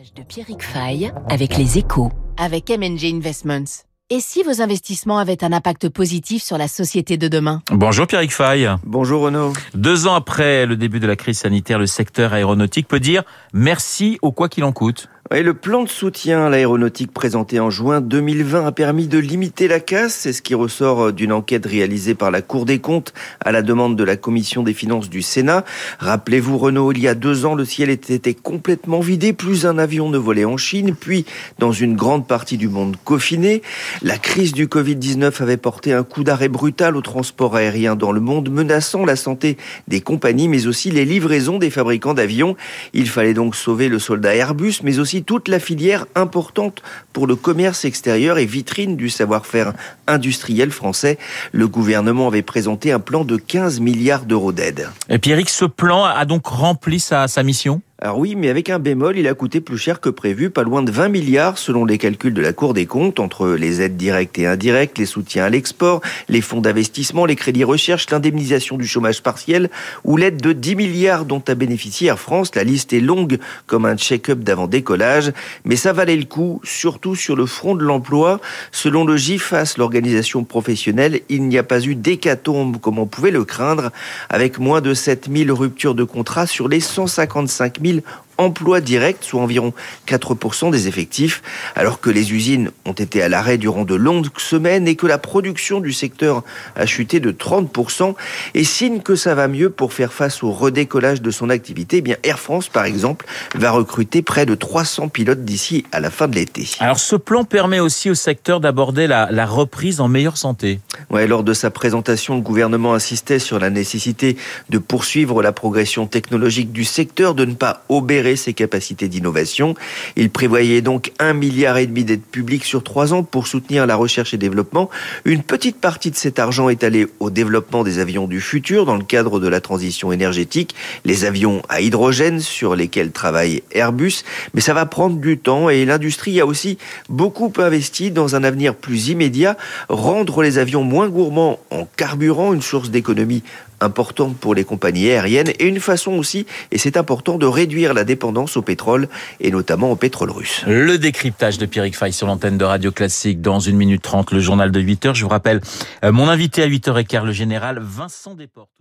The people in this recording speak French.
décryptage de Pierrick Fay avec les échos. Avec MNG Investments. Et si vos investissements avaient un impact positif sur la société de demain? Bonjour Pierrick Fay. Bonjour Renaud. Deux ans après le début de la crise sanitaire, le secteur aéronautique peut dire merci au quoi qu'il en coûte. Le plan de soutien à l'aéronautique présenté en juin 2020 a permis de limiter la casse. C'est ce qui ressort d'une enquête réalisée par la Cour des comptes à la demande de la Commission des finances du Sénat. Rappelez-vous, Renault, il y a deux ans, le ciel était complètement vidé. Plus un avion ne volait en Chine, puis dans une grande partie du monde confiné. La crise du Covid-19 avait porté un coup d'arrêt brutal au transport aérien dans le monde, menaçant la santé des compagnies, mais aussi les livraisons des fabricants d'avions. Il fallait donc sauver le soldat Airbus, mais aussi toute la filière importante pour le commerce extérieur et vitrine du savoir-faire industriel français. Le gouvernement avait présenté un plan de 15 milliards d'euros d'aide. Et Pierrick, ce plan a donc rempli sa, sa mission? Alors oui, mais avec un bémol, il a coûté plus cher que prévu, pas loin de 20 milliards selon les calculs de la Cour des comptes, entre les aides directes et indirectes, les soutiens à l'export, les fonds d'investissement, les crédits recherche, l'indemnisation du chômage partiel ou l'aide de 10 milliards dont a bénéficié Air France. La liste est longue comme un check-up d'avant décollage, mais ça valait le coup, surtout sur le front de l'emploi. Selon le GIFAS, l'organisation professionnelle, il n'y a pas eu d'hécatombe comme on pouvait le craindre, avec moins de 7000 ruptures de contrat sur les 155 000 mobile emplois directs, soit environ 4% des effectifs, alors que les usines ont été à l'arrêt durant de longues semaines et que la production du secteur a chuté de 30%, et signe que ça va mieux pour faire face au redécollage de son activité, eh bien Air France, par exemple, va recruter près de 300 pilotes d'ici à la fin de l'été. Alors ce plan permet aussi au secteur d'aborder la, la, reprise en meilleure santé. Ouais, lors de sa présentation, le gouvernement insistait sur la nécessité de poursuivre la progression technologique du secteur, de ne pas obérer ses capacités d'innovation. Il prévoyait donc un milliard et demi d'aides publiques sur trois ans pour soutenir la recherche et développement. Une petite partie de cet argent est allée au développement des avions du futur dans le cadre de la transition énergétique, les avions à hydrogène sur lesquels travaille Airbus. Mais ça va prendre du temps et l'industrie a aussi beaucoup investi dans un avenir plus immédiat, rendre les avions moins gourmands en carburant, une source d'économie importante pour les compagnies aériennes et une façon aussi, et c'est important, de réduire la dépendance au pétrole et notamment au pétrole russe. Le décryptage de Pierrick Fay sur l'antenne de Radio Classique dans 1 minute 30, le journal de 8 heures. Je vous rappelle, mon invité à 8h15, le général Vincent Desportes.